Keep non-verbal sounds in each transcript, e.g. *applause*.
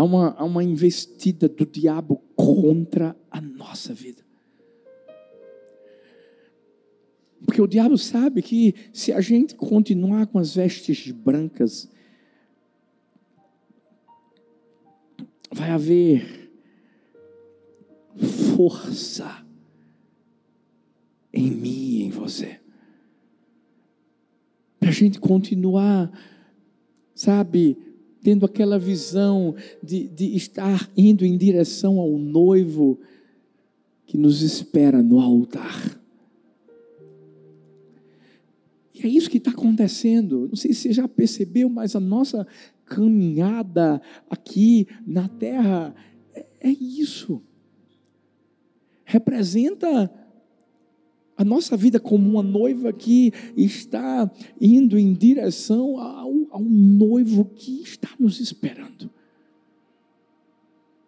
há uma, há uma investida do diabo contra a nossa vida. Porque o diabo sabe que se a gente continuar com as vestes brancas, vai haver força em mim e em você. Para a gente continuar, sabe, tendo aquela visão de, de estar indo em direção ao noivo que nos espera no altar. E é isso que está acontecendo. Não sei se você já percebeu, mas a nossa caminhada aqui na terra é, é isso. Representa a nossa vida como uma noiva que está indo em direção ao, ao noivo que está nos esperando.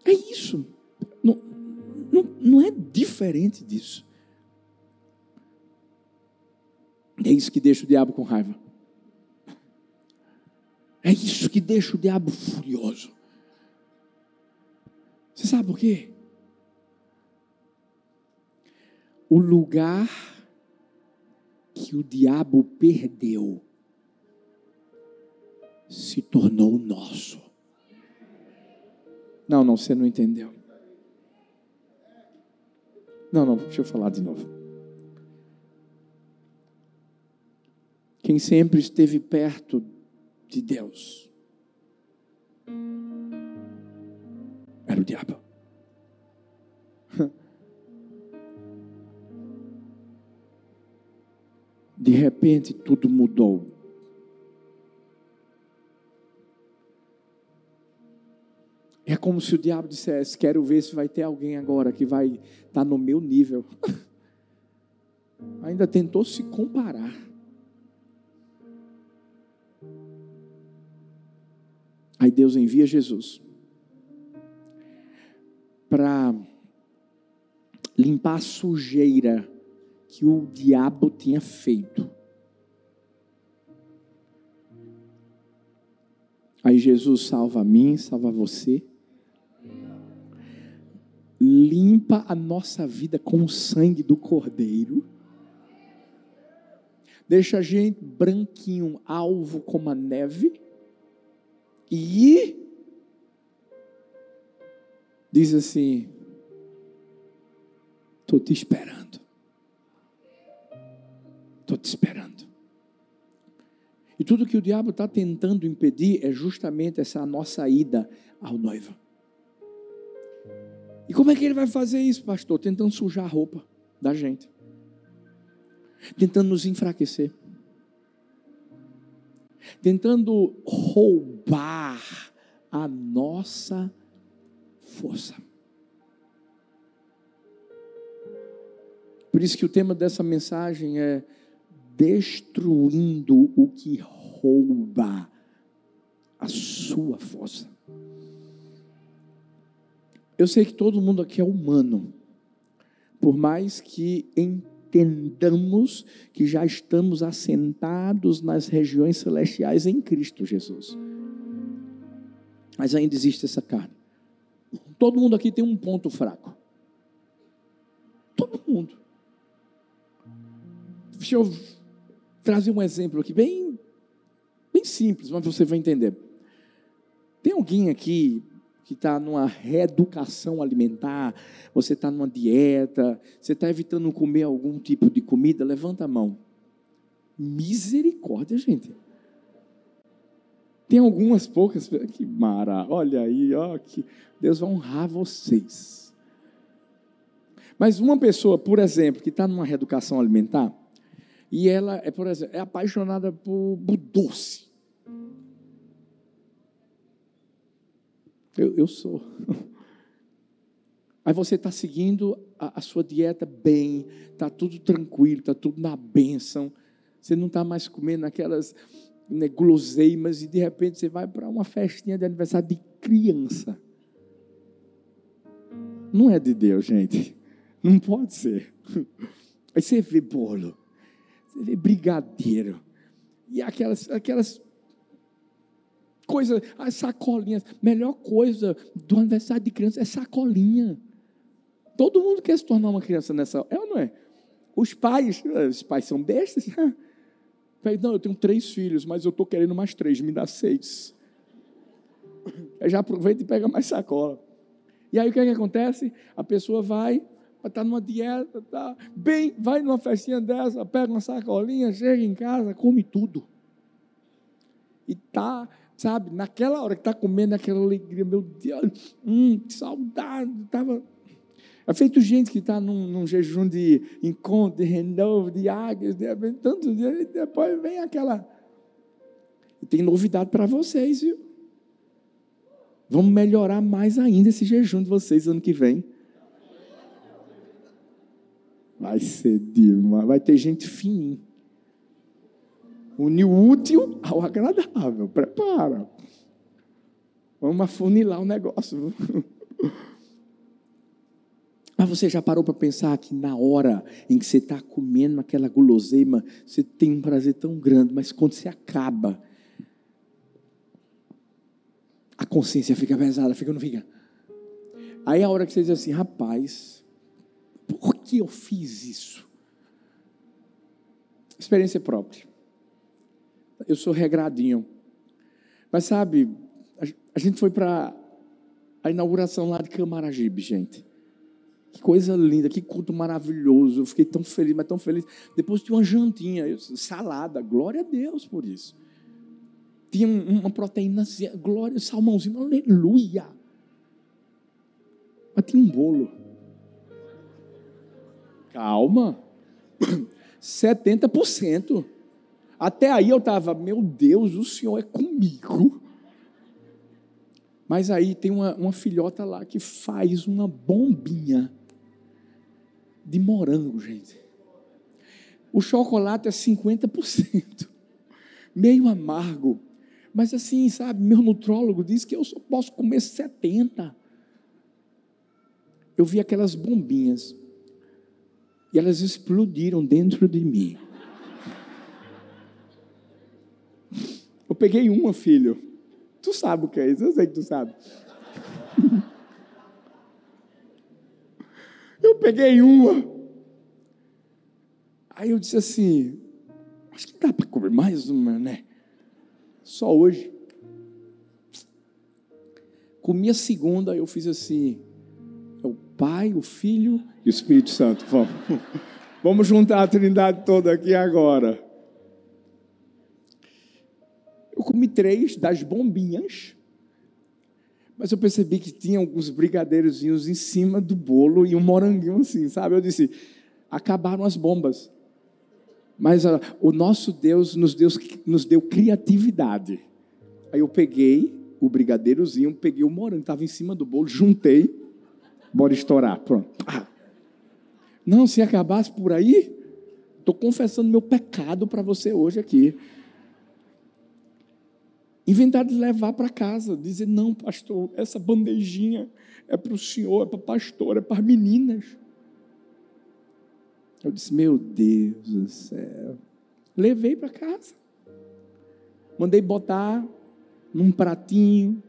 É isso. Não, não, não é diferente disso. É isso que deixa o diabo com raiva. É isso que deixa o diabo furioso. Você sabe por quê? O lugar que o diabo perdeu se tornou nosso. Não, não, você não entendeu. Não, não, deixa eu falar de novo. quem sempre esteve perto de Deus era o diabo. De repente tudo mudou. É como se o diabo dissesse: Quero ver se vai ter alguém agora que vai estar tá no meu nível. *laughs* Ainda tentou se comparar. Aí Deus envia Jesus para limpar a sujeira que o diabo tinha feito. Aí Jesus salva a mim, salva você. Limpa a nossa vida com o sangue do Cordeiro. Deixa a gente branquinho, alvo como a neve. E diz assim: estou te esperando. Estou te esperando. E tudo que o diabo está tentando impedir é justamente essa nossa ida ao noivo. E como é que ele vai fazer isso, pastor? Tentando sujar a roupa da gente, tentando nos enfraquecer tentando roubar a nossa força. Por isso que o tema dessa mensagem é destruindo o que rouba a sua força. Eu sei que todo mundo aqui é humano, por mais que entendamos que já estamos assentados nas regiões celestiais em Cristo Jesus. Mas ainda existe essa carne. Todo mundo aqui tem um ponto fraco. Todo mundo. Deixa eu trazer um exemplo aqui, bem, bem simples, mas você vai entender. Tem alguém aqui que está numa reeducação alimentar, você está numa dieta, você está evitando comer algum tipo de comida, levanta a mão. Misericórdia, gente. Tem algumas poucas, que mara, olha aí, ó, que Deus vai honrar vocês. Mas uma pessoa, por exemplo, que está numa reeducação alimentar, e ela é, por exemplo, é apaixonada por, por doce. Eu, eu sou. *laughs* Aí você está seguindo a, a, sua dieta bem, está tudo tranquilo, está tudo na bênção. Você não está mais comendo aquelas né, guloseimas e de repente você vai para uma festinha de aniversário de criança. Não é de Deus, gente. Não pode ser. *laughs* Aí você vê bolo, você vê brigadeiro, e aquelas, aquelas Coisa, as sacolinhas. Melhor coisa do aniversário de criança é sacolinha. Todo mundo quer se tornar uma criança nessa. É ou não é? Os pais, os pais são bestas. *laughs* Não, eu tenho três filhos, mas eu estou querendo mais três, me dá seis. *laughs* Eu já aproveita e pega mais sacola. E aí o que, é que acontece? A pessoa vai, está numa dieta, tá bem, vai numa festinha dessa, pega uma sacolinha, chega em casa, come tudo. E tá, sabe, naquela hora que está comendo aquela alegria, meu Deus, hum, que saudade, estava é feito gente que está num, num, jejum de encontro, de renovo, de águias, de tantos dias, e depois vem aquela. E tem novidade para vocês, viu? Vamos melhorar mais ainda esse jejum de vocês ano que vem. Vai ser demais. Vai ter gente fininha. Unir o útil ao agradável. Prepara. Vamos afunilar o negócio. *laughs* Mas você já parou para pensar que na hora em que você está comendo aquela guloseima, você tem um prazer tão grande, mas quando você acaba, a consciência fica pesada, fica ou não fica? Aí a hora que você diz assim, rapaz, por que eu fiz isso? Experiência própria. Eu sou regradinho. Mas sabe, a gente foi para a inauguração lá de Camaragibe, gente. Que coisa linda, que culto maravilhoso. Eu fiquei tão feliz, mas tão feliz. Depois tinha uma jantinha, salada. Glória a Deus por isso. Tinha uma proteína, glória, salmãozinho, aleluia. Mas tinha um bolo. Calma. *coughs* 70%. Até aí eu estava, meu Deus, o Senhor é comigo. Mas aí tem uma, uma filhota lá que faz uma bombinha de morango, gente. O chocolate é 50%, *laughs* meio amargo. Mas assim, sabe, meu nutrólogo disse que eu só posso comer 70. Eu vi aquelas bombinhas e elas explodiram dentro de mim. Eu peguei uma, filho. Tu sabe o que é isso? Eu sei que tu sabe. Eu peguei uma. Aí eu disse assim: acho que dá para comer mais uma, né? Só hoje. Comi a segunda, eu fiz assim: Pai, o Filho e o Espírito Santo. Vamos, vamos juntar a trindade toda aqui agora. Eu comi três das bombinhas. Mas eu percebi que tinha alguns brigadeirozinhos em cima do bolo e um moranguinho assim, sabe? Eu disse: acabaram as bombas. Mas uh, o nosso Deus nos deu, nos deu criatividade. Aí eu peguei o brigadeirozinho, peguei o morango, estava em cima do bolo, juntei, bora estourar, pronto. Ah. Não, se acabasse por aí, estou confessando meu pecado para você hoje aqui. Inventaram de levar para casa, dizer: não, pastor, essa bandejinha é para o senhor, é para pastor, é para as meninas. Eu disse: meu Deus do céu. Levei para casa. Mandei botar num pratinho,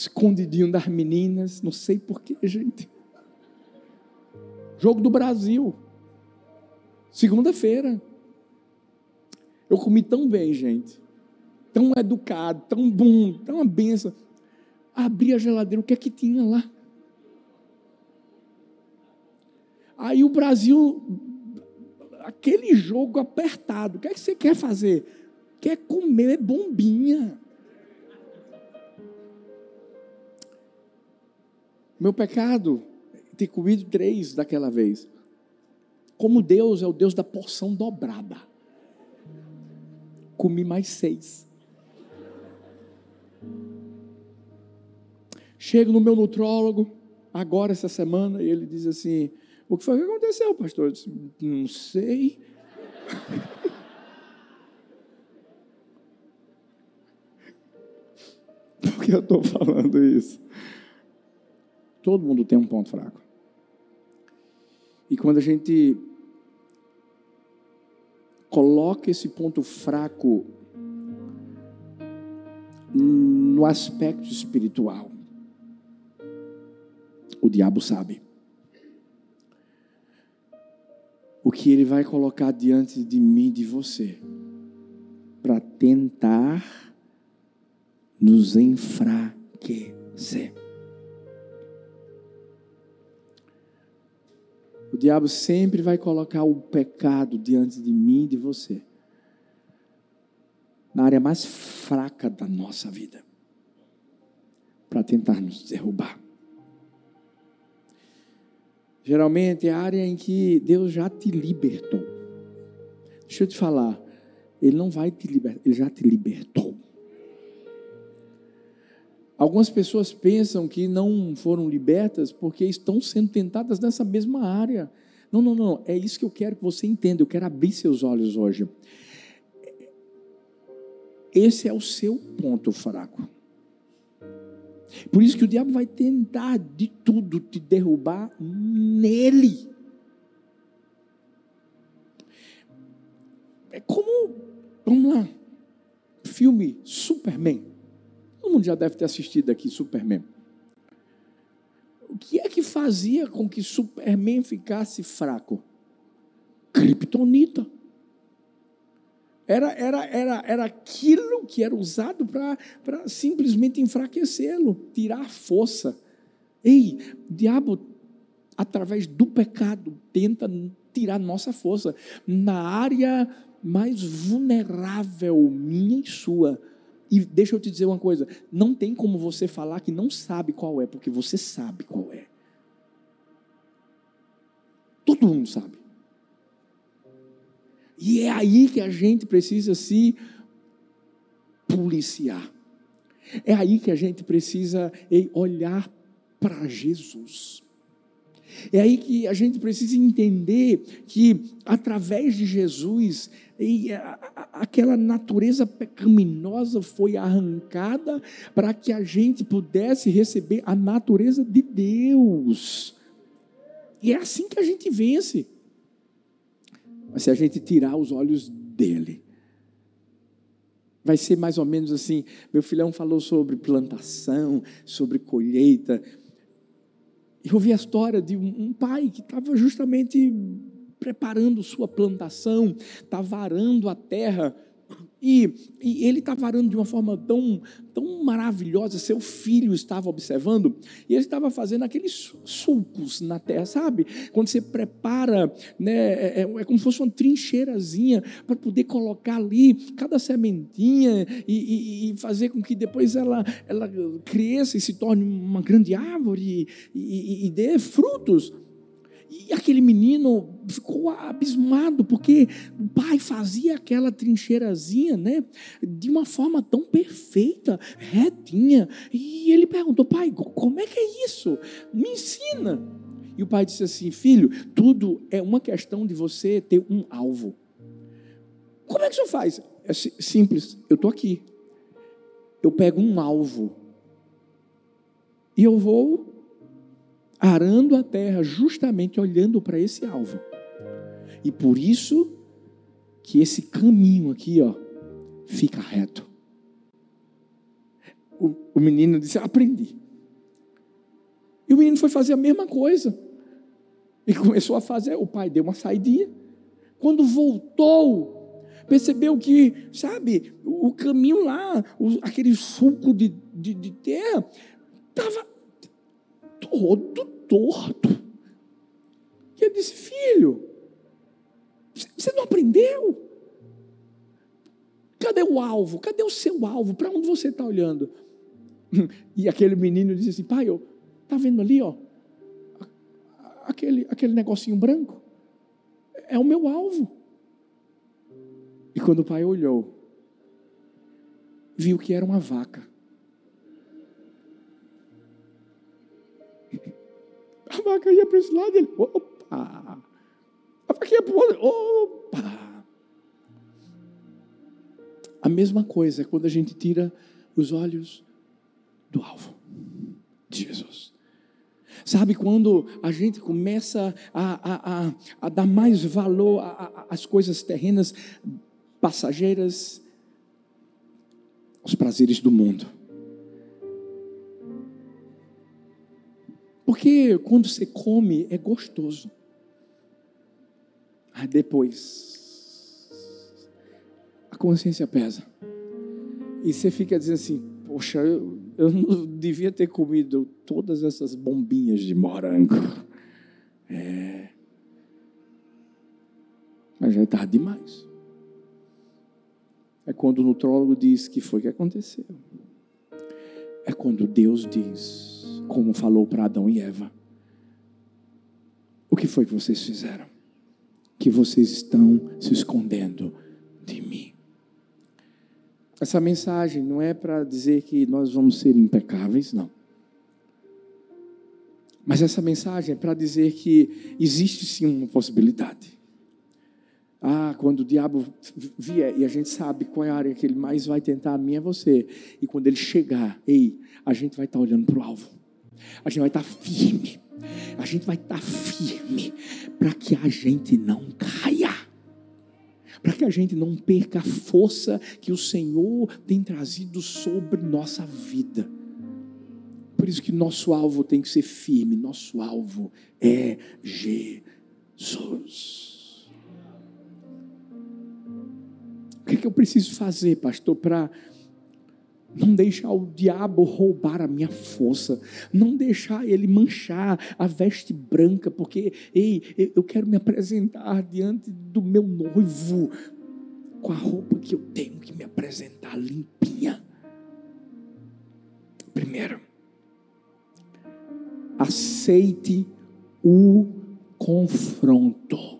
escondidinho das meninas, não sei porquê, gente. Jogo do Brasil. Segunda-feira. Eu comi tão bem, gente tão educado, tão bom, tão uma benção. Abri a geladeira, o que é que tinha lá? Aí o Brasil, aquele jogo apertado, o que é que você quer fazer? Quer comer bombinha. Meu pecado, ter comido três daquela vez. Como Deus é o Deus da porção dobrada. Comi mais seis. Chego no meu nutrólogo, agora essa semana, e ele diz assim: O que foi que aconteceu, pastor? Eu disse, Não sei. *laughs* Por que eu estou falando isso? Todo mundo tem um ponto fraco. E quando a gente coloca esse ponto fraco no aspecto espiritual. O diabo sabe. O que ele vai colocar diante de mim, de você, para tentar nos enfraquecer. O diabo sempre vai colocar o pecado diante de mim e de você, na área mais fraca da nossa vida, para tentar nos derrubar. Geralmente é a área em que Deus já te libertou. Deixa eu te falar, Ele não vai te libertar, Ele já te libertou. Algumas pessoas pensam que não foram libertas porque estão sendo tentadas nessa mesma área. Não, não, não. É isso que eu quero que você entenda. Eu quero abrir seus olhos hoje. Esse é o seu ponto fraco. Por isso que o diabo vai tentar de tudo te derrubar nele. É como, vamos lá, filme Superman. Todo mundo já deve ter assistido aqui Superman. O que é que fazia com que Superman ficasse fraco? Kryptonita. Era, era, era, era aquilo que era usado para simplesmente enfraquecê-lo, tirar a força. Ei, diabo, através do pecado, tenta tirar nossa força na área mais vulnerável, minha e sua e deixa eu te dizer uma coisa: não tem como você falar que não sabe qual é, porque você sabe qual é. Todo mundo sabe. E é aí que a gente precisa se policiar. É aí que a gente precisa olhar para Jesus. É aí que a gente precisa entender que, através de Jesus, aquela natureza pecaminosa foi arrancada para que a gente pudesse receber a natureza de Deus. E é assim que a gente vence. Mas se a gente tirar os olhos dele, vai ser mais ou menos assim. Meu filhão falou sobre plantação, sobre colheita. Eu vi a história de um, pai que estava justamente preparando sua plantação, estava arando a terra e, e ele estava arando de uma forma tão, tão maravilhosa, seu filho estava observando, e ele estava fazendo aqueles sulcos na terra, sabe? Quando você prepara, né, é, é, é como se fosse uma trincheirazinha para poder colocar ali cada sementinha e, e, e, fazer com que depois ela, ela cresça e se torne uma grande árvore e, e dê frutos. E aquele menino ficou abismado, porque o pai fazia aquela trincheirazinha, né? De uma forma tão perfeita, retinha. E ele perguntou, pai, como é que é isso? Me ensina. E o pai disse assim: Filho, tudo é uma questão de você ter um alvo. Como é que o senhor faz? É simples, eu estou aqui. Eu pego um alvo. E eu vou arando a terra justamente olhando para esse alvo. E por isso que esse caminho aqui, ó, fica reto. O, o menino disse: Aprendi. E o menino foi fazer a mesma coisa. E começou a fazer. O pai deu uma saidinha. Quando voltou, percebeu que, sabe, o caminho lá, aquele suco de, de, de terra, estava todo torto. E eu disse: Filho, você não aprendeu? Cadê o alvo? Cadê o seu alvo? Para onde você está olhando? *laughs* E aquele menino disse assim: Pai, está vendo ali, ó? Aquele, aquele negocinho branco? É o meu alvo. E quando o pai olhou, viu que era uma vaca. A vaca ia para esse lado ele, opa! A vaca ia para o outro, opa! A mesma coisa é quando a gente tira os olhos do alvo de Jesus. Sabe quando a gente começa a, a, a, a dar mais valor às coisas terrenas, passageiras, os prazeres do mundo. Porque quando você come é gostoso. Aí depois a consciência pesa. E você fica dizendo assim: Poxa, eu, eu não *laughs* devia ter comido todas essas bombinhas de morango. *laughs* É. Mas já é tarde demais. É quando o nutrólogo diz que foi que aconteceu. É quando Deus diz, como falou para Adão e Eva: O que foi que vocês fizeram? Que vocês estão se escondendo de mim. Essa mensagem não é para dizer que nós vamos ser impecáveis, não. Mas essa mensagem é para dizer que existe sim uma possibilidade. Ah, quando o diabo vier, e a gente sabe qual é a área que ele mais vai tentar, a mim é você. E quando ele chegar, ei, a gente vai estar olhando para o alvo. A gente vai estar firme. A gente vai estar firme para que a gente não caia. Para que a gente não perca a força que o Senhor tem trazido sobre nossa vida. Por isso que nosso alvo tem que ser firme. Nosso alvo é Jesus. que, que eu preciso fazer, pastor, para não deixar o diabo roubar a minha força, não deixar ele manchar a veste branca, porque, ei, eu quero me apresentar diante do meu noivo com a roupa que eu tenho que me apresentar limpinha. Primeiro, aceite o confronto.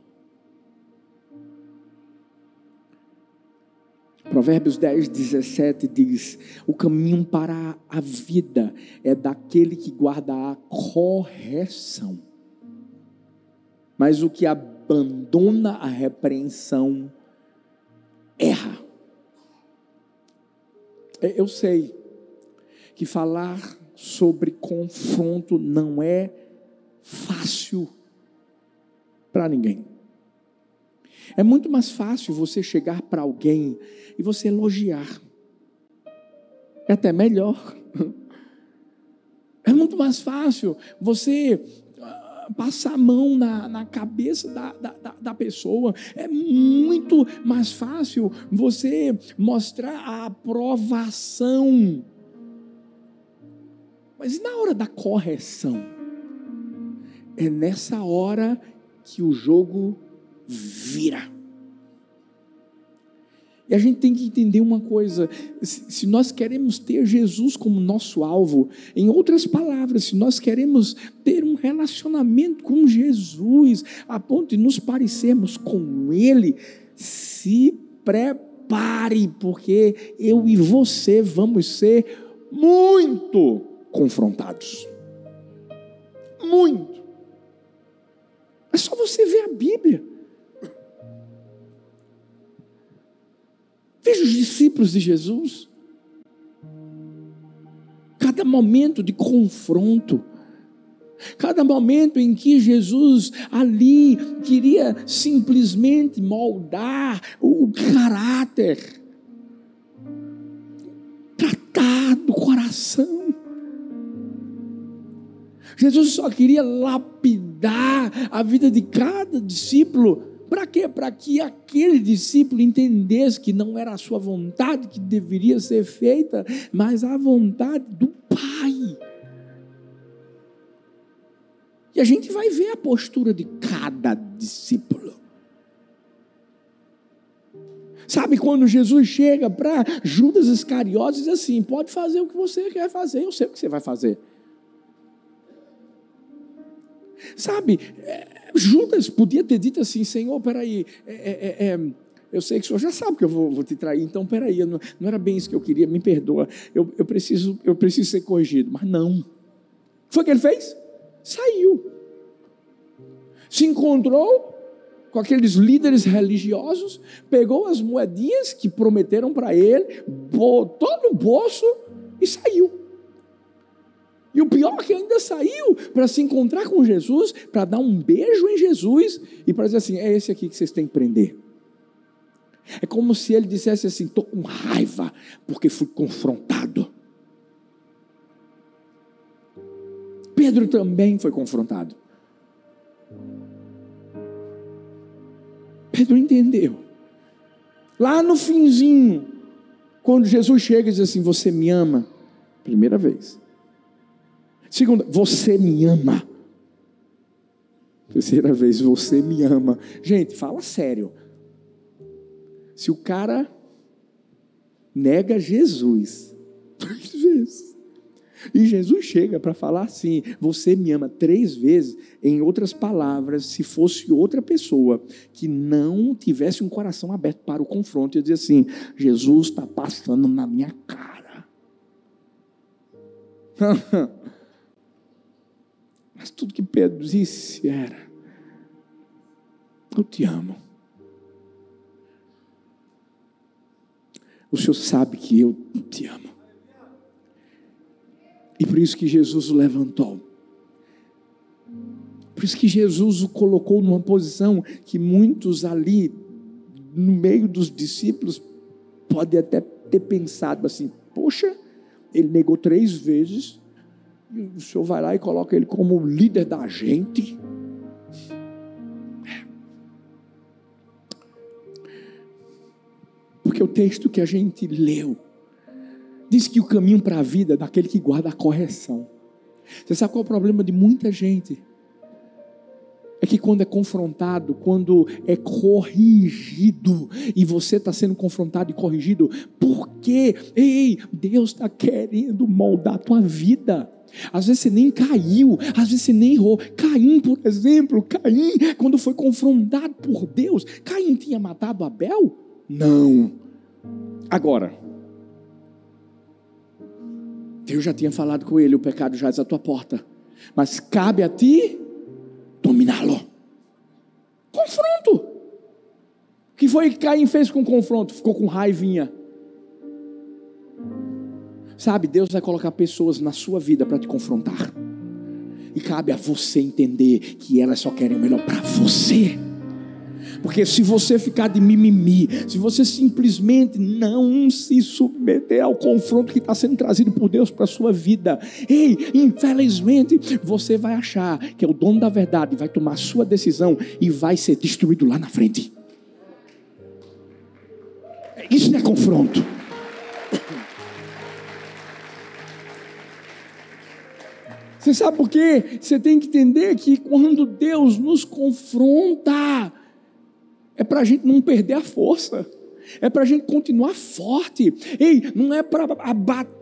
Provérbios 10, 17 diz: O caminho para a vida é daquele que guarda a correção, mas o que abandona a repreensão erra. É, eu sei que falar sobre confronto não é fácil para ninguém. É muito mais fácil você chegar para alguém e você elogiar. É até melhor. É muito mais fácil você ah, passar a mão na, na cabeça da, da, da, pessoa. É muito mais fácil você mostrar a aprovação. Mas e na hora da correção? É nessa hora que o jogo vira. E a gente tem que entender uma coisa: se nós queremos ter Jesus como nosso alvo, em outras palavras, se nós queremos ter um relacionamento com Jesus, a ponto de nos parecermos com Ele, se prepare, porque eu e você vamos ser muito confrontados. Muito. É só você ver a Bíblia. Veja os discípulos de Jesus. Cada momento de confronto, cada momento em que Jesus ali queria simplesmente moldar o caráter, tratar do coração. Jesus só queria lapidar a vida de cada discípulo para quê? Para que aquele discípulo entendesse que não era a sua vontade que deveria ser feita, mas a vontade do Pai. E a gente vai ver a postura de cada discípulo. Sabe quando Jesus chega para Judas Iscariotes e diz assim: pode fazer o que você quer fazer, eu sei o que você vai fazer. Sabe, é, Judas podia ter dito assim: Senhor, peraí, é, é, é, eu sei que o senhor já sabe que eu vou, vou te trair, então peraí, não, não era bem isso que eu queria, me perdoa, eu, eu, preciso, eu preciso ser corrigido. Mas não. Foi o que ele fez? Saiu. Se encontrou com aqueles líderes religiosos, pegou as moedinhas que prometeram para ele, botou no bolso e saiu. E o pior é que ainda saiu para se encontrar com Jesus, para dar um beijo em Jesus e para dizer assim: é esse aqui que vocês têm que prender. É como se ele dissesse assim: estou com raiva porque fui confrontado. Pedro também foi confrontado. Pedro entendeu. Lá no finzinho, quando Jesus chega e diz assim: Você me ama? Primeira vez. Segunda, você me ama. Terceira vez, você me ama. Gente, fala sério. Se o cara nega Jesus três *laughs* vezes, e Jesus chega para falar assim: Você me ama três vezes. Em outras palavras, se fosse outra pessoa que não tivesse um coração aberto para o confronto, ia dizer assim: Jesus está passando na minha cara. *laughs* *laughs* Mas tudo que Pedro disse era: Eu te amo. O Senhor sabe que eu te amo. E por isso que Jesus o levantou. Por isso que Jesus o colocou numa posição que muitos ali, no meio dos discípulos, podem até ter pensado assim: poxa, ele negou três vezes, o senhor vai lá e coloca ele como líder da gente. Porque o texto que a gente leu diz que o caminho para a vida é daquele que guarda a correção. Você sabe qual é o problema de muita gente? Quando é confrontado, quando é corrigido, e você está sendo confrontado e corrigido, por quê? Ei, Deus está querendo moldar a tua vida. Às vezes você nem caiu, às vezes você nem errou. Caim, por exemplo, Caim, quando foi confrontado por Deus, Caim tinha matado Abel? Não. Agora, Deus já tinha falado com ele: o pecado já é à tua porta, mas cabe a ti que foi que Caim fez com o confronto? Ficou com raivinha. Sabe, Deus vai colocar pessoas na sua vida para te confrontar. E cabe a você entender que elas só querem o melhor para você. Porque se você ficar de mimimi, se você simplesmente não se submeter ao confronto que está sendo trazido por Deus para a sua vida, ei, infelizmente, você vai achar que é o dono da verdade, vai tomar a sua decisão e vai ser destruído lá na frente. Isso não é confronto. Você sabe por quê? Você tem que entender que quando Deus nos confronta, é para a gente não perder a força, é para a gente continuar forte. Ei, não é para abater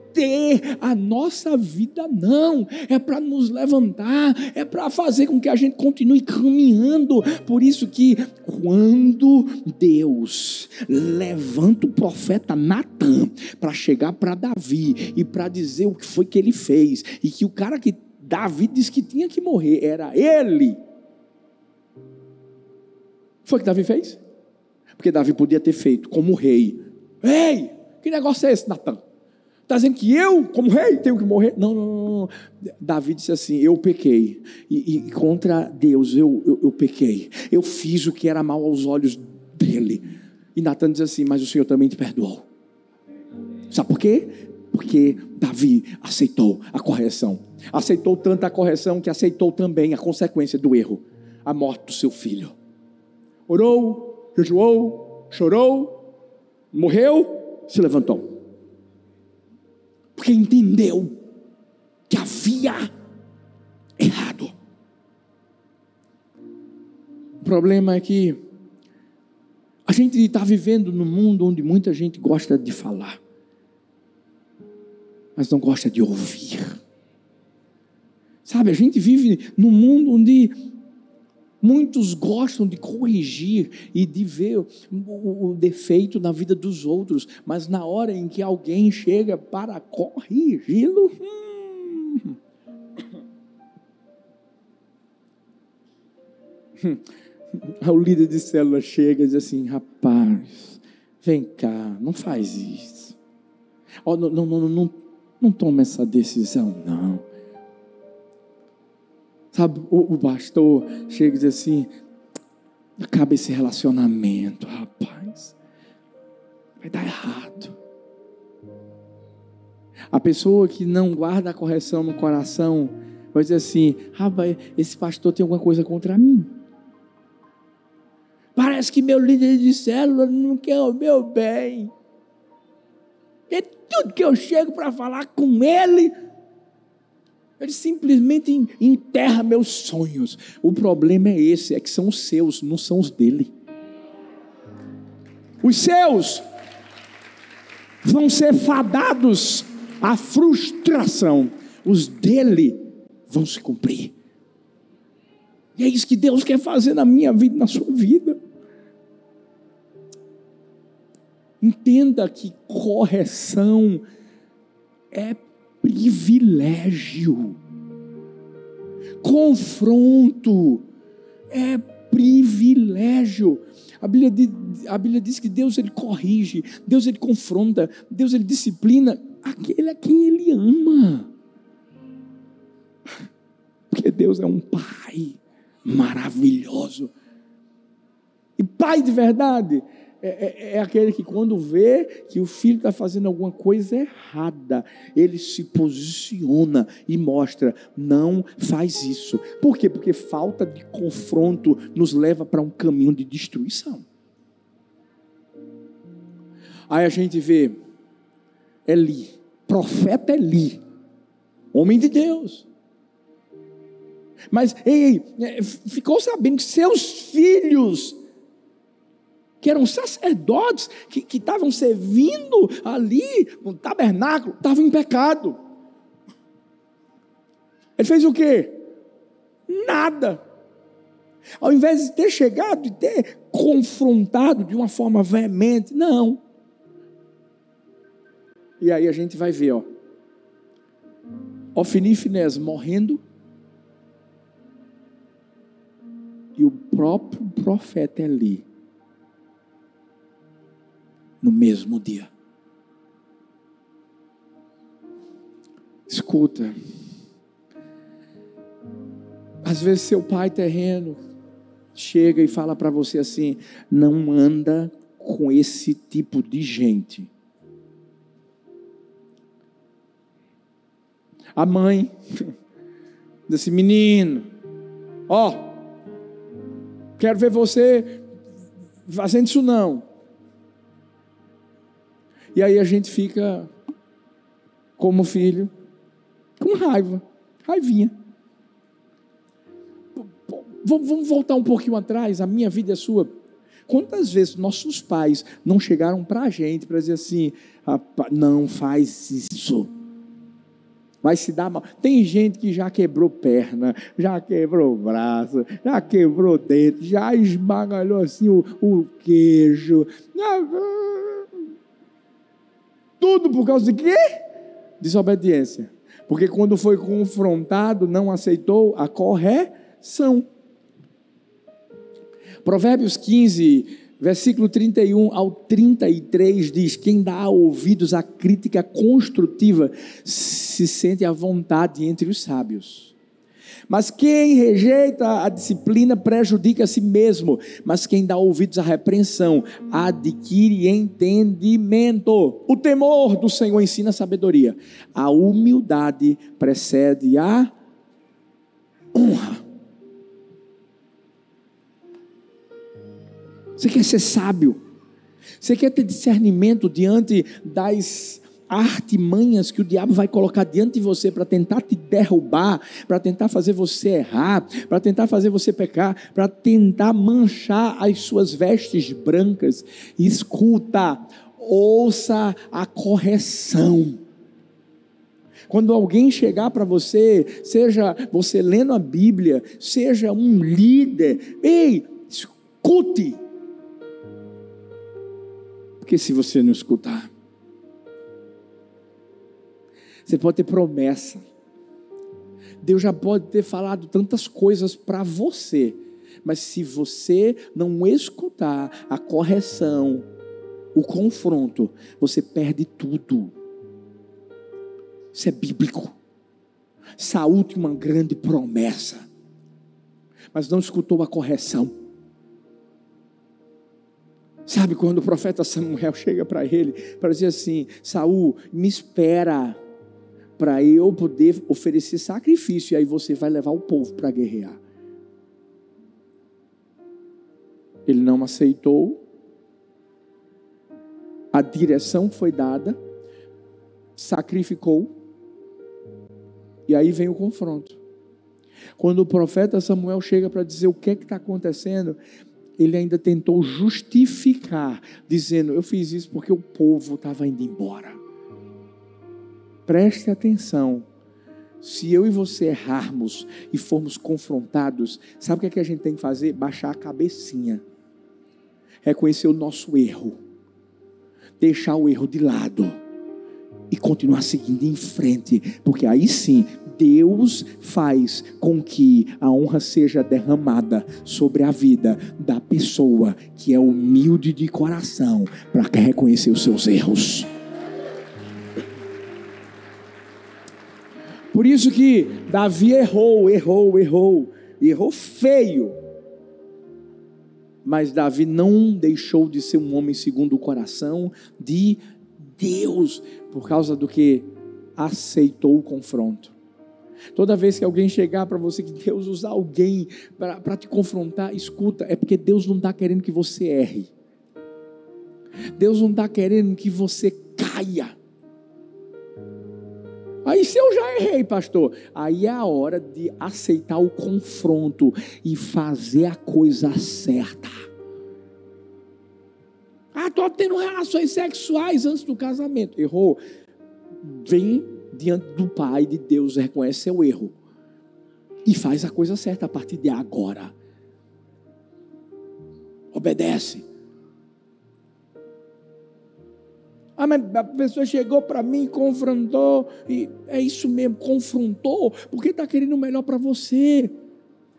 a nossa vida, não. É para nos levantar, é para fazer com que a gente continue caminhando. Por isso que quando Deus levanta o profeta Natan para chegar para Davi e para dizer o que foi que ele fez, e que o cara que Davi disse que tinha que morrer, era ele. Foi o que Davi fez? Porque Davi podia ter feito como rei. Ei, que negócio é esse, Natan? Está dizendo que eu, como rei, tenho que morrer? Não, não, não. Davi disse assim: Eu pequei. E, e contra Deus eu, eu, eu, pequei. Eu fiz o que era mal aos olhos dele. E Natan diz assim: Mas o Senhor também te perdoou. Sabe por quê? Porque Davi aceitou a correção. Aceitou tanto a correção que aceitou também a consequência do erro a morte do seu filho. Orou, jejuou, chorou, morreu, se levantou. Porque entendeu que havia errado. O problema é que a gente está vivendo num mundo onde muita gente gosta de falar mas não gosta de ouvir. Sabe, a gente vive num mundo onde muitos gostam de corrigir e de ver o, o, defeito na vida dos outros, mas na hora em que alguém chega para corrigi-lo, hum, *laughs* o líder de célula chega e diz assim: rapaz, vem cá, não faz isso. Oh, não, não, não, não, não toma essa decisão, não. Sabe, o, o pastor chega e diz assim: acaba esse relacionamento, rapaz. vai dar errado. A pessoa que não guarda a correção no coração vai dizer assim: rapaz, esse pastor tem alguma coisa contra mim. Parece que meu líder de célula não quer o meu bem. E tudo que eu chego para falar com ele, ele simplesmente enterra meus sonhos. O problema é esse, é que são os seus, não são os dele. Os seus vão ser fadados à frustração. Os dele vão se cumprir. E é isso que Deus quer fazer na minha vida, na sua vida. Entenda que correção é privilégio. Confronto é privilégio. A Bíblia, diz, a Bíblia diz que Deus ele corrige, Deus ele confronta, Deus ele disciplina aquele a quem ele ama. Porque Deus é um pai maravilhoso. E pai de verdade é, é, é, aquele que, quando vê que o filho está fazendo alguma coisa errada, ele se posiciona e mostra: não faz isso. Por quê? Porque falta de confronto nos leva para um caminho de destruição. Aí a gente vê Eli, profeta Eli, homem de Deus. Mas, ei, é, ficou sabendo que seus filhos que eram sacerdotes, que, estavam servindo ali no tabernáculo, estavam em pecado. Ele fez o quê? Nada. Ao invés de ter chegado e ter confrontado de uma forma veemente, não. E aí a gente vai ver, ó. Ofni e Finés morrendo. E o próprio profeta Eli no mesmo dia. Escuta. Às vezes seu pai terreno chega e fala para você assim: não anda com esse tipo de gente. A mãe *laughs* assim: menino, ó, quero ver você fazendo isso não. E aí a gente fica, como filho, com raiva, raivinha. Vamos voltar um pouquinho atrás, a minha vida é sua. Quantas vezes nossos pais não chegaram para a gente para dizer assim: não faz isso, vai se dar mal. Tem gente que já quebrou perna, já quebrou braço, já quebrou dente, já esmagalhou assim o, o queijo. Tudo por causa de quê? Desobediência. Porque quando foi confrontado, não aceitou a correção. Provérbios 15, versículo 31 ao 33 diz: Quem dá ouvidos à crítica construtiva se sente à vontade entre os sábios. Mas quem rejeita a disciplina prejudica a si mesmo, mas quem dá ouvidos à repreensão adquire entendimento. O temor do Senhor ensina a sabedoria. A humildade precede a honra. Você quer ser sábio? Você quer ter discernimento diante das artimanhas que o diabo vai colocar diante de você para tentar te derrubar, para tentar fazer você errar, para tentar fazer você pecar, para tentar manchar as suas vestes brancas. Escuta, ouça a correção. Quando alguém chegar para você, seja você lendo a Bíblia, seja um líder, ei, escute. Porque se você não escutar, você pode ter promessa. Deus já pode ter falado tantas coisas para você, mas se você não escutar a correção, o confronto, você perde tudo. Isso é bíblico. Saúl tinha uma grande promessa, mas não escutou a correção. Sabe quando o profeta Samuel *laughs* chega para ele para dizer assim: Saul, me espera para eu poder oferecer sacrifício e aí você vai levar o povo para guerrear. Ele não aceitou. A direção foi dada, sacrificou. E aí vem o confronto. Quando o profeta Samuel chega para dizer o que é está acontecendo, ele ainda tentou justificar, dizendo: Eu fiz isso porque o povo estava indo embora. Preste atenção. Se eu e você errarmos e formos confrontados, sabe o que, é que a gente tem que fazer? Baixar a cabecinha, reconhecer o nosso erro, deixar o erro de lado e continuar seguindo em frente, porque aí sim Deus faz com que a honra seja derramada sobre a vida da pessoa que é humilde de coração para reconhecer os seus erros. Por isso que Davi errou, errou, errou, errou feio. Mas Davi não deixou de ser um homem segundo o coração de Deus, por causa do que aceitou o confronto. Toda vez que alguém chegar para você, que Deus usar alguém para te confrontar, escuta, é porque Deus não está querendo que você erre. Deus não está querendo que você caia. Aí se eu já errei, pastor, aí é a hora de aceitar o confronto e fazer a coisa certa. Ah, estou tendo relações sexuais antes do casamento. Errou. Vem diante do Pai, de Deus, reconhece seu erro e faz a coisa certa a partir de agora. Obedece. Ah, mas a pessoa chegou para mim, confrontou, e é isso mesmo, confrontou, porque está querendo o melhor para você.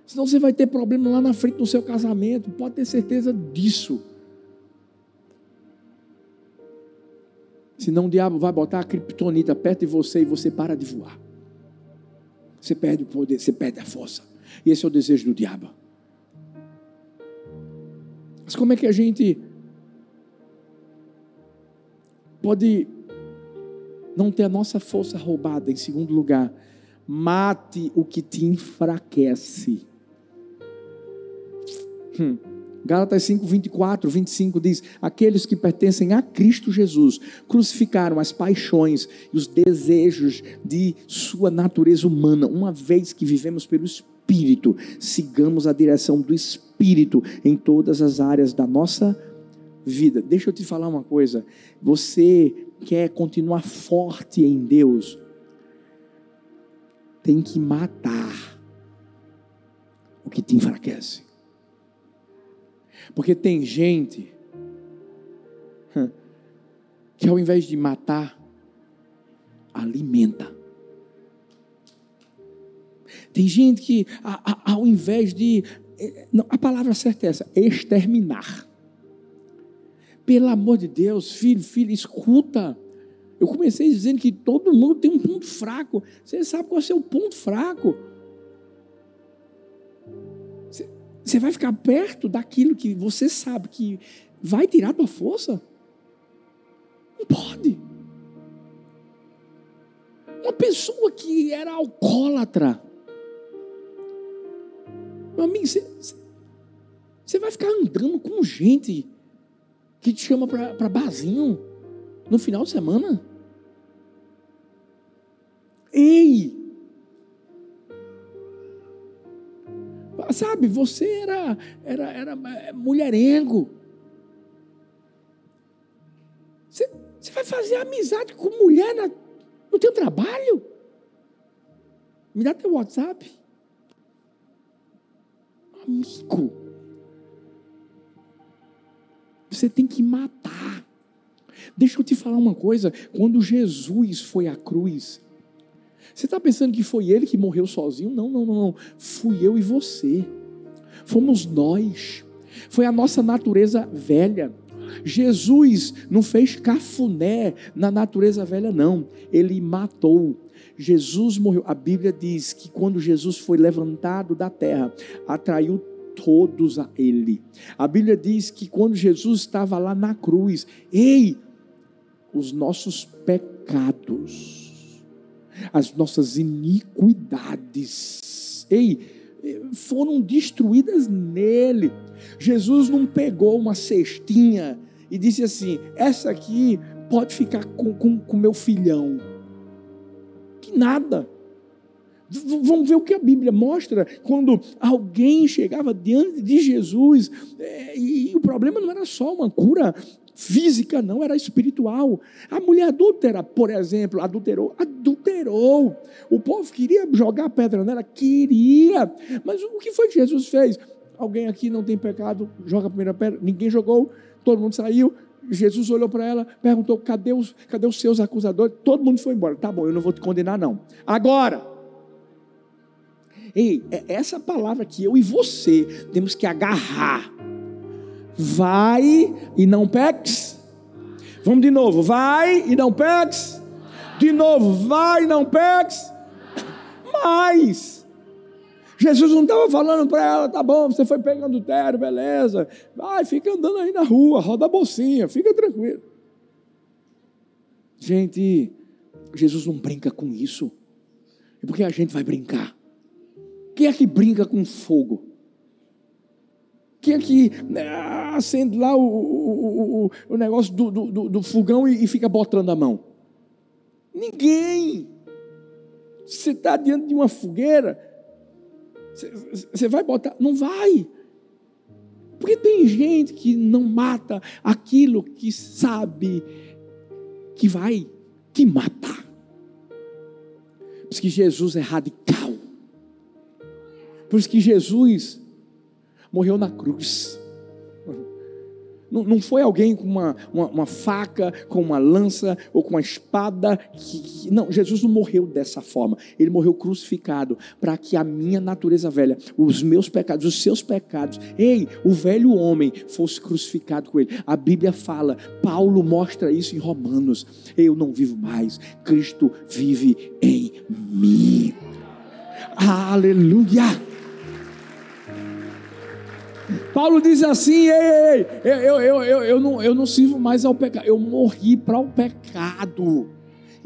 Senão você vai ter problema lá na frente no seu casamento, pode ter certeza disso. Senão o diabo vai botar a criptonita perto de você e você para de voar. Você perde o poder, você perde a força. E esse é o desejo do diabo. Mas como é que a gente pode não ter a nossa força roubada? Em segundo lugar, mate o que te enfraquece. Hum. Gálatas 5, 24, 25 diz: Aqueles que pertencem a Cristo Jesus crucificaram as paixões e os desejos de sua natureza humana, uma vez que vivemos pelo Espírito, sigamos a direção do Espírito em todas as áreas da nossa vida. Deixa eu te falar uma coisa: você quer continuar forte em Deus, tem que matar o que te enfraquece. Porque tem gente que ao invés de matar, alimenta. Tem gente que ao invés de. Eh, a palavra certa é essa: exterminar. Pelo amor de Deus, filho, filho, escuta. Eu comecei dizendo que todo mundo tem um ponto fraco. Você sabe qual é o seu ponto fraco? Você vai ficar perto daquilo que você sabe que vai tirar tua força? Não pode. Uma pessoa que era alcoólatra. Meu amigo, você, você vai ficar andando com gente que te chama para barzinho no final de semana? Ei! sabe, você era, era, era é, mulherengo. Você, você vai fazer amizade com mulher na, no teu trabalho? Me dá teu WhatsApp. Amigo. Você tem que matar. Deixa eu te falar uma coisa. Quando Jesus foi à cruz, você está pensando que foi ele que morreu sozinho? Não, não, não, não. Fui eu e você. Fomos nós. Foi a nossa natureza velha. Jesus não fez cafuné na natureza velha, não. Ele matou. Jesus morreu. A Bíblia diz que quando Jesus foi levantado da terra, atraiu todos a Ele. A Bíblia diz que quando Jesus estava lá na cruz, ei, os nossos pecados, as nossas iniquidades, ei, foram destruídas nele. Jesus não pegou uma cestinha e disse assim: essa aqui pode ficar com, com meu filhão. Que nada. Vamos ver o que a Bíblia mostra quando alguém chegava diante de Jesus, é, e o problema não era só uma cura física, não, era espiritual. A mulher adúltera, por exemplo, adulterou, adulterou. O povo queria jogar pedra nela, queria, mas o que foi que Jesus fez? Alguém aqui não tem pecado, joga a primeira pedra, ninguém jogou, todo mundo saiu. Jesus olhou para ela, perguntou: cadê os, cadê os seus acusadores? Todo mundo foi embora. Tá bom, eu não vou te condenar, não. Agora, ei, é essa palavra que eu e você temos que agarrar. Vai e não peques. Vamos de novo. Vai e não peques. De novo. Vai e não peques. Mais. Jesus não estava falando para ela, tá bom, você foi pegando terra, beleza. Vai, fica andando aí na rua, roda a bolsinha, fica tranquilo. Gente, Jesus não brinca com isso. E por que a gente vai brincar? Quem é que brinca com fogo? Quem é que né, acende lá o, o, o, o negócio do, do, do fogão e, e fica botando a mão? Ninguém. Você está diante de uma fogueira, você vai botar? Não vai. Porque tem gente que não mata aquilo que sabe que vai te matar. Por isso que Jesus é radical. Por isso que Jesus morreu na cruz. Não, não foi alguém com uma, uma, uma, faca, com uma lança ou com uma espada. Que, não, Jesus não morreu dessa forma. Ele morreu crucificado para que a minha natureza velha, os meus pecados, os seus pecados, ei, o velho homem fosse crucificado com ele. A Bíblia fala, Paulo mostra isso em Romanos. Eu não vivo mais, Cristo vive em mim. Aleluia! Paulo diz assim: ei, ei, ei eu, eu, eu, eu, não, eu não sirvo mais ao pecado, eu morri para o pecado.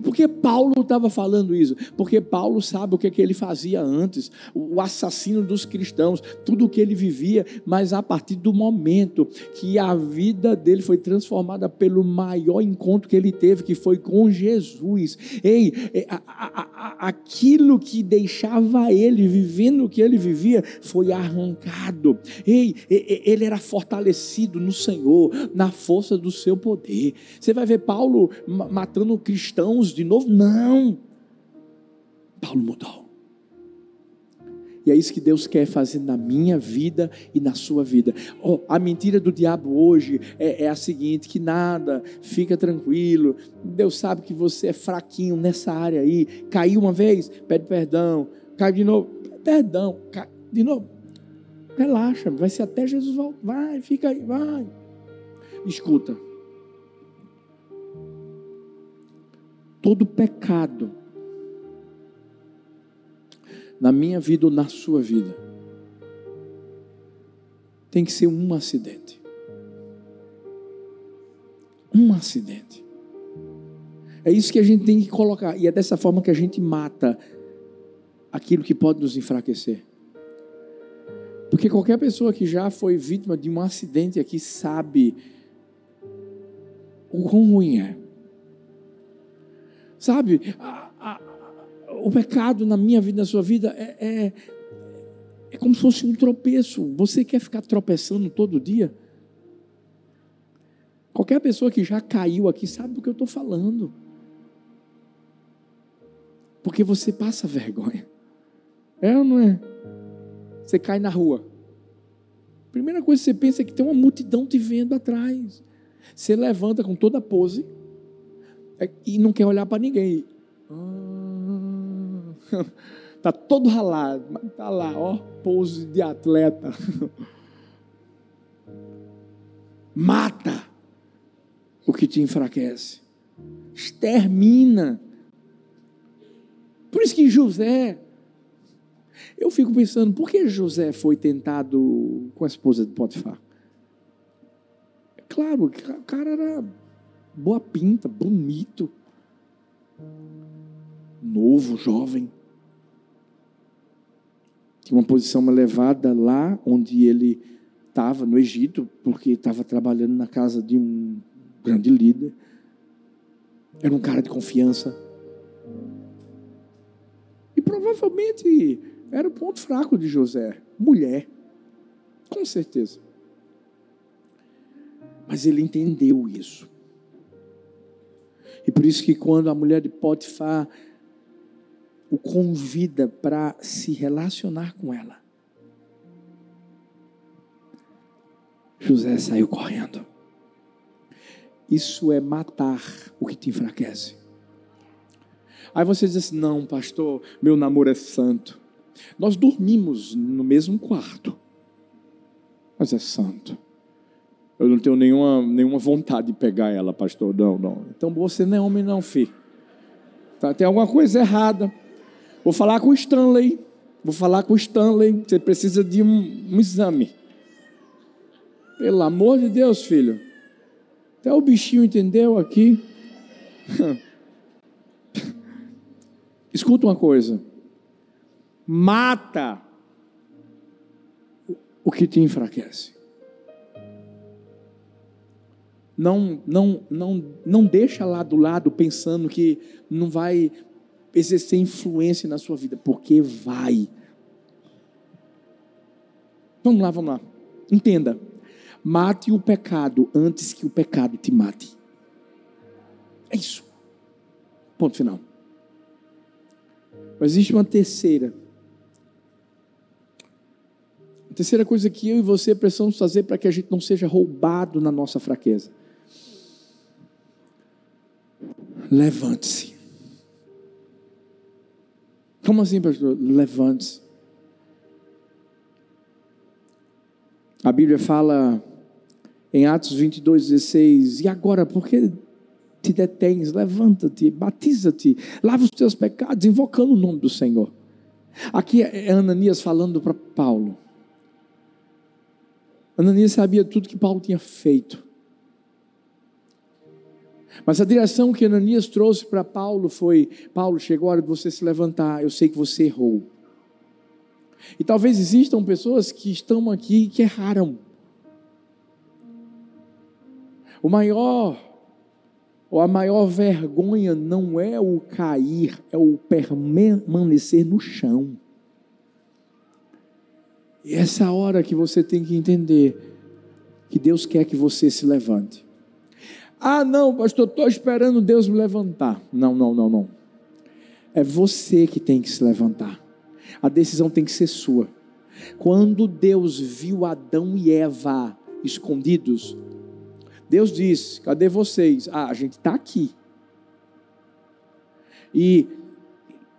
Por que Paulo estava falando isso? Porque Paulo sabe o que, é que ele fazia antes, o assassino dos cristãos, tudo o que ele vivia, mas a partir do momento que a vida dele foi transformada pelo maior encontro que ele teve, que foi com Jesus. Ei, é, a, a, a, aquilo que deixava ele vivendo o que ele vivia foi arrancado. Ei, ele era fortalecido no Senhor, na força do seu poder. Você vai ver Paulo matando cristãos de novo? Não. Paulo mudou. E é isso que Deus quer fazer na minha vida e na sua vida. Oh, a mentira do diabo hoje é, é, a seguinte: que nada, fica tranquilo. Deus sabe que você é fraquinho nessa área aí. Caiu uma vez, pede perdão. Caiu de novo, perdão. Cai, de novo, relaxa, vai ser até Jesus voltar. Vai, fica aí, vai. Escuta. Todo pecado na minha vida ou na sua vida tem que ser um acidente. Um acidente. É isso que a gente tem que colocar. E é dessa forma que a gente mata aquilo que pode nos enfraquecer. Porque qualquer pessoa que já foi vítima de um acidente aqui sabe o quão ruim é. Sabe, a, a, o pecado na minha vida, na sua vida, é, é, é como se fosse um tropeço. Você quer ficar tropeçando todo dia? Qualquer pessoa que já caiu aqui sabe do que eu estou falando. Porque você passa vergonha. É ou não é? Você cai na rua. Primeira coisa que você pensa é que tem uma multidão te vendo atrás. Você levanta com toda a pose e não quer olhar para ninguém. Está *laughs* ah, todo ralado, mas está lá, ó, pose de atleta. *laughs* Mata o que te enfraquece. Extermina. Por isso que José, Eu fico pensando, por que José foi tentado com a esposa de Potifar? É claro, o cara era boa pinta, bonito, novo, jovem. Tinha uma posição elevada lá onde ele estava, no Egito, porque estava trabalhando na casa de um grande líder. Era um cara de confiança. E provavelmente era o ponto fraco de José, mulher. Com certeza. Mas ele entendeu isso. E por isso que quando a mulher de Potifar o convida para se relacionar com ela, José saiu correndo. Isso é matar o que te enfraquece. Aí você diz assim: não, pastor, meu namoro é santo. Nós dormimos no mesmo quarto, mas é santo. Eu não tenho nenhuma, nenhuma vontade de pegar ela, pastor. Não, não. Então você não é homem, não, filho. Tá, tem alguma coisa errada. Vou falar com o Stanley. Vou falar com o Stanley. Você precisa de um, um exame. Pelo amor de Deus, filho. Até o bichinho entendeu aqui. *laughs* Escuta uma coisa. Mata o que te enfraquece. Não, não, não, não deixa lá do lado pensando que não vai exercer influência na sua vida, porque vai. Vamos lá, vamos lá. Entenda. Mate o pecado antes que o pecado te mate. É isso. Ponto final. Mas existe uma terceira. A terceira coisa que eu e você precisamos fazer para que a gente não seja roubado na nossa fraqueza. Levante-se. Como assim, pastor? Levante-se. A Bíblia fala em Atos 22, 16: E agora, por que te detens? Levanta-te, batiza-te, lava os teus pecados, invocando o nome do Senhor. Aqui é Ananias falando para Paulo. Ananias sabia tudo que Paulo tinha feito. Mas a direção que Ananias trouxe para Paulo foi: Paulo, chegou a hora de você se levantar, eu sei que você errou. E talvez existam pessoas que estão aqui que erraram. O maior, ou a maior vergonha não é o cair, é o permanecer no chão. E essa hora que você tem que entender que Deus quer que você se levante. Ah, não, pastor, estou esperando Deus me levantar. Não, não, não, não. É você que tem que se levantar. A decisão tem que ser sua. Quando Deus viu Adão e Eva escondidos, Deus disse: Cadê vocês? Ah, a gente está aqui. E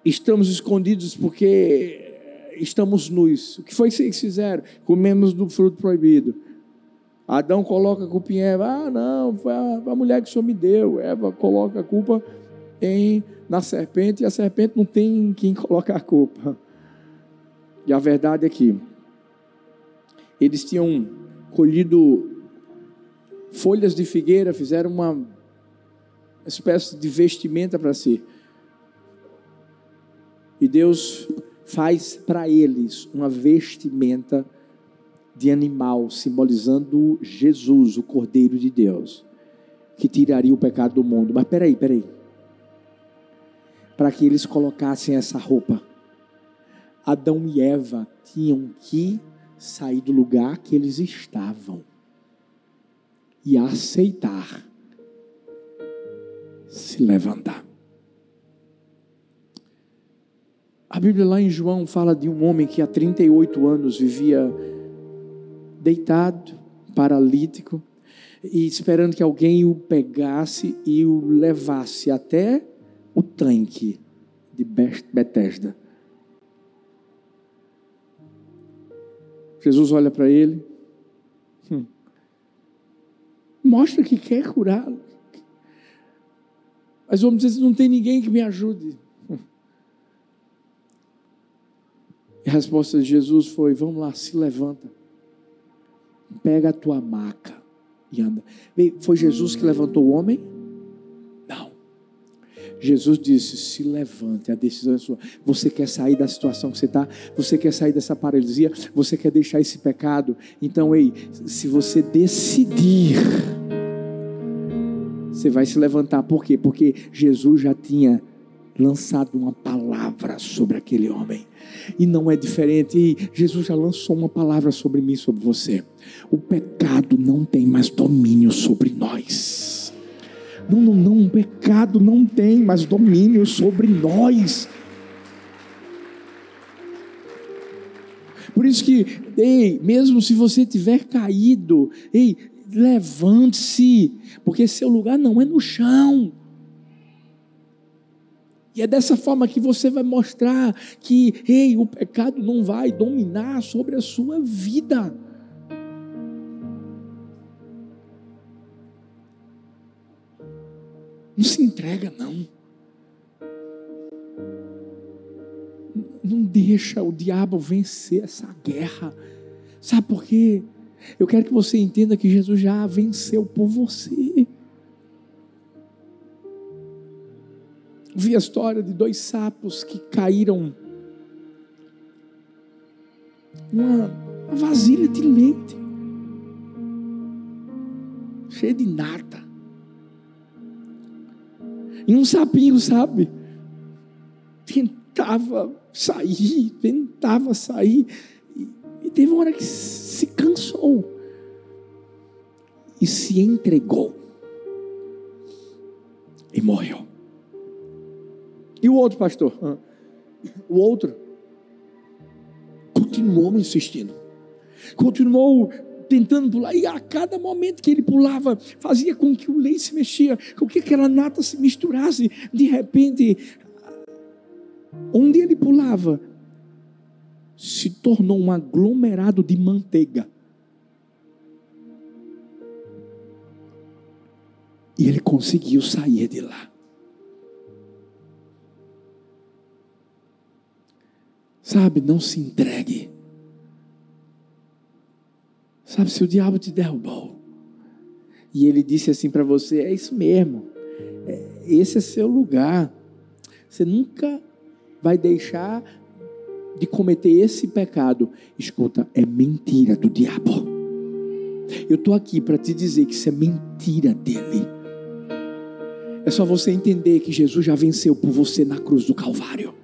estamos escondidos porque estamos nus. O que foi que vocês fizeram? Comemos do fruto proibido. Adão coloca a culpa em Eva. Ah, não, foi a, a mulher que o Senhor me deu. Eva coloca a culpa em, na serpente e a serpente não tem quem *laughs* colocar a culpa. E a verdade é que eles tinham colhido folhas de figueira, fizeram uma espécie de vestimenta para si. E Deus faz para eles uma vestimenta de animal, simbolizando Jesus, o Cordeiro de Deus, que tiraria o pecado do mundo. Mas peraí, peraí. Para que eles colocassem essa roupa, Adão e Eva tinham que sair do lugar que eles estavam e aceitar se levantar. A Bíblia lá em João fala de um homem que há 38 anos vivia deitado, paralítico, e esperando que alguém o pegasse e o levasse até o tanque de Betesda. Jesus olha para ele, hum, mostra que quer curá-lo. Mas o homem diz: não tem ninguém que me ajude. E A resposta de Jesus foi: Vamos lá, se levanta. Pega a tua maca e anda. Foi Jesus que levantou o homem? Não. Jesus disse: Se levante, a decisão é sua. Você quer sair da situação que você está? Você quer sair dessa paralisia? Você quer deixar esse pecado? Então, ei, se você decidir, você vai se levantar. Por quê? Porque Jesus já tinha lançado uma palavra sobre aquele homem. E não é diferente. E Jesus já lançou uma palavra sobre mim, sobre você. O pecado não tem mais domínio sobre nós. Não, não, não. O pecado não tem mais domínio sobre nós. Por isso que, ei, mesmo se você tiver caído, ei, levante-se, porque seu lugar não é no chão. E é dessa forma que você vai mostrar que, ei, o pecado não vai dominar sobre a sua vida. Não se entrega, não. Não deixa o diabo vencer essa guerra. Sabe por quê? Eu quero que você entenda que Jesus já venceu por você. Vi a história de dois sapos que caíram. Numa vasilha de leite, cheia de nata. E um sapinho, sabe, tentava sair, tentava sair, e, e teve uma hora que se cansou. E se entregou. E morreu. E o outro pastor? O outro continuou insistindo, continuou tentando pular, e a cada momento que ele pulava, fazia com que o leite se mexia, com que aquela nata se misturasse. De repente, onde ele pulava, se tornou um aglomerado de manteiga. E ele conseguiu sair de lá. Sabe, não se entregue. Sabe, se o diabo te derrubou, e ele disse assim para você: é isso mesmo, é, esse é seu lugar. Você nunca vai deixar de cometer esse pecado. Escuta, é mentira do diabo. Eu estou aqui para te dizer que isso é mentira dele. É só você entender que Jesus já venceu por você na cruz do Calvário.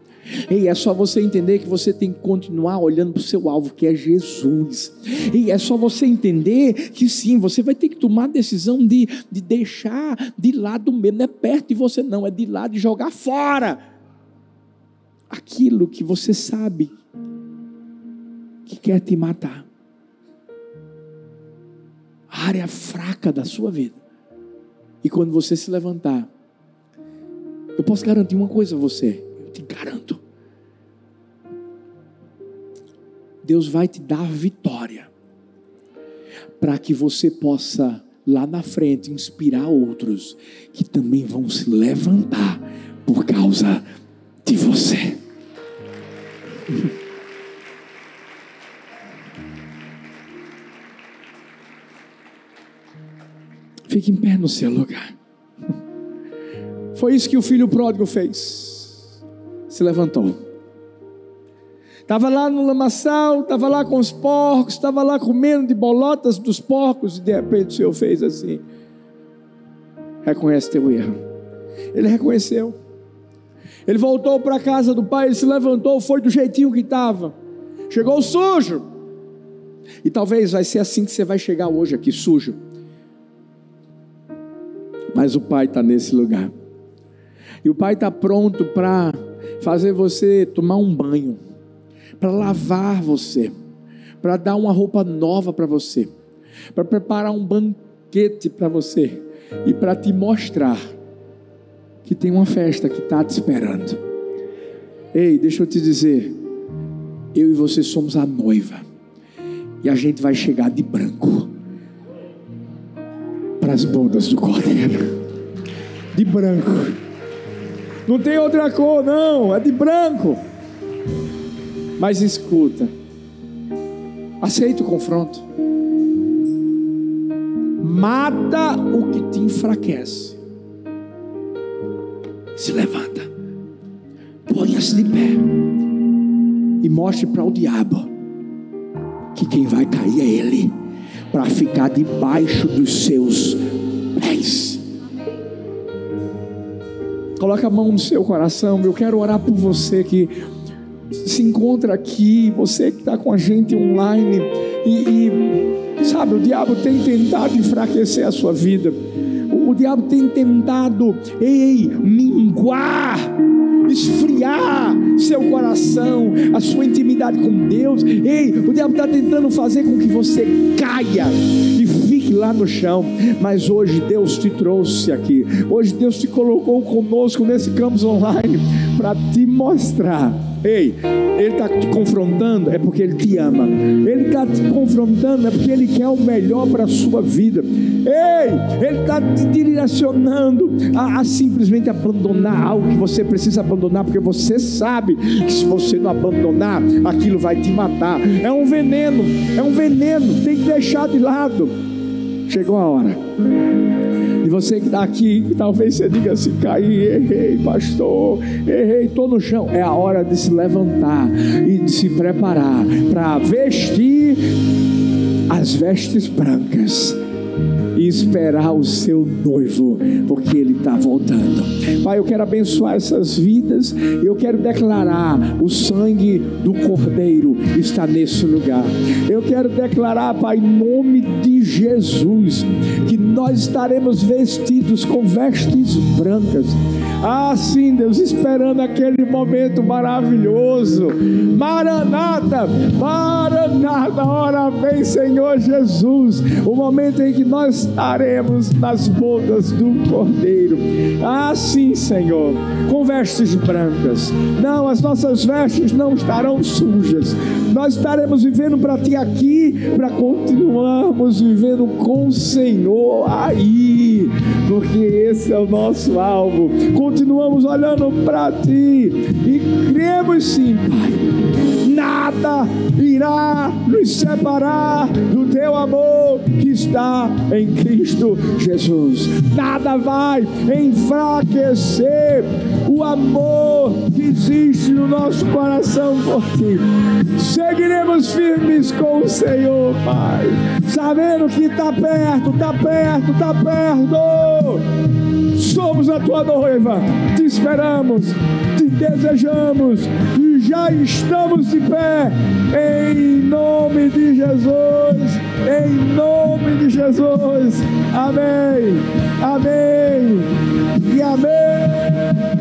E é só você entender que você tem que continuar olhando para o seu alvo, que é Jesus. E é só você entender que sim, você vai ter que tomar a decisão de, de deixar de lado mesmo. Não é perto de você, não, é de lado de jogar fora aquilo que você sabe que quer te matar. A área fraca da sua vida. E quando você se levantar, eu posso garantir uma coisa a você, eu te garanto. Deus vai te dar vitória, para que você possa lá na frente inspirar outros que também vão se levantar por causa de você. *laughs* Fique em pé no seu lugar. Foi isso que o filho pródigo fez. Se levantou. Estava lá no lamaçal, estava lá com os porcos, estava lá comendo de bolotas dos porcos, e de repente o Senhor fez assim. Reconhece teu erro. Ele reconheceu. Ele voltou para a casa do pai, ele se levantou, foi do jeitinho que estava. Chegou sujo. E talvez vai ser assim que você vai chegar hoje aqui, sujo. Mas o pai está nesse lugar. E o pai está pronto para fazer você tomar um banho para lavar você, para dar uma roupa nova para você, para preparar um banquete para você e para te mostrar que tem uma festa que está te esperando. Ei, deixa eu te dizer, eu e você somos a noiva e a gente vai chegar de branco para as bodas do Cordeiro. De branco. Não tem outra cor, não, é de branco. Mas escuta, aceita o confronto. Mata o que te enfraquece. Se levanta, ponha-se de pé e mostre para o diabo que quem vai cair é ele, para ficar debaixo dos seus pés. Coloca a mão no seu coração. Eu quero orar por você que se encontra aqui, você que está com a gente online e, e, sabe, o diabo tem tentado enfraquecer a sua vida. O, o diabo tem tentado, ei, minguar esfriar seu coração, a sua intimidade com Deus. Ei, o diabo está tentando fazer com que você caia e fique lá no chão. Mas hoje Deus te trouxe aqui. Hoje Deus te colocou conosco nesse campus online para te mostrar Ei, Ele está te confrontando é porque Ele te ama. Ele está te confrontando é porque Ele quer o melhor para a sua vida. Ei, Ele está te direcionando a, a, simplesmente abandonar algo que você precisa abandonar, porque você sabe que se você não abandonar, aquilo vai te matar. É um veneno, é um veneno, tem que deixar de lado. Chegou a hora. E você que está aqui, talvez você diga assim: caí, errei, pastor, errei, estou no chão. É a hora de se levantar e de se preparar para vestir as vestes brancas e esperar o seu noivo, porque ele está voltando. Pai, eu quero abençoar essas vidas, eu quero declarar: o sangue do Cordeiro está nesse lugar. Eu quero declarar, Pai, em nome de Jesus, que nós estaremos vestidos com vestes brancas. Ah, sim, Deus, esperando aquele momento maravilhoso. Maranata, Maranata, ora vem, Senhor Jesus, o momento em que nós estaremos nas bodas do Cordeiro. Ah, sim, Senhor, com vestes brancas. Não, as nossas vestes não estarão sujas. Nós estaremos vivendo para Ti aqui, para continuarmos vivendo com o Senhor aí, porque esse é o nosso alvo. Continuamos olhando para Ti e cremos sim, Pai nada irá nos separar do teu amor que está em Cristo Jesus. Nada vai enfraquecer o amor que existe no nosso coração por ti. Seguiremos firmes com o Senhor, Pai, sabendo que está perto, está perto, está perto. Somos a tua noiva, te esperamos, te desejamos já estamos de pé, em nome de Jesus, em nome de Jesus. Amém, amém e amém.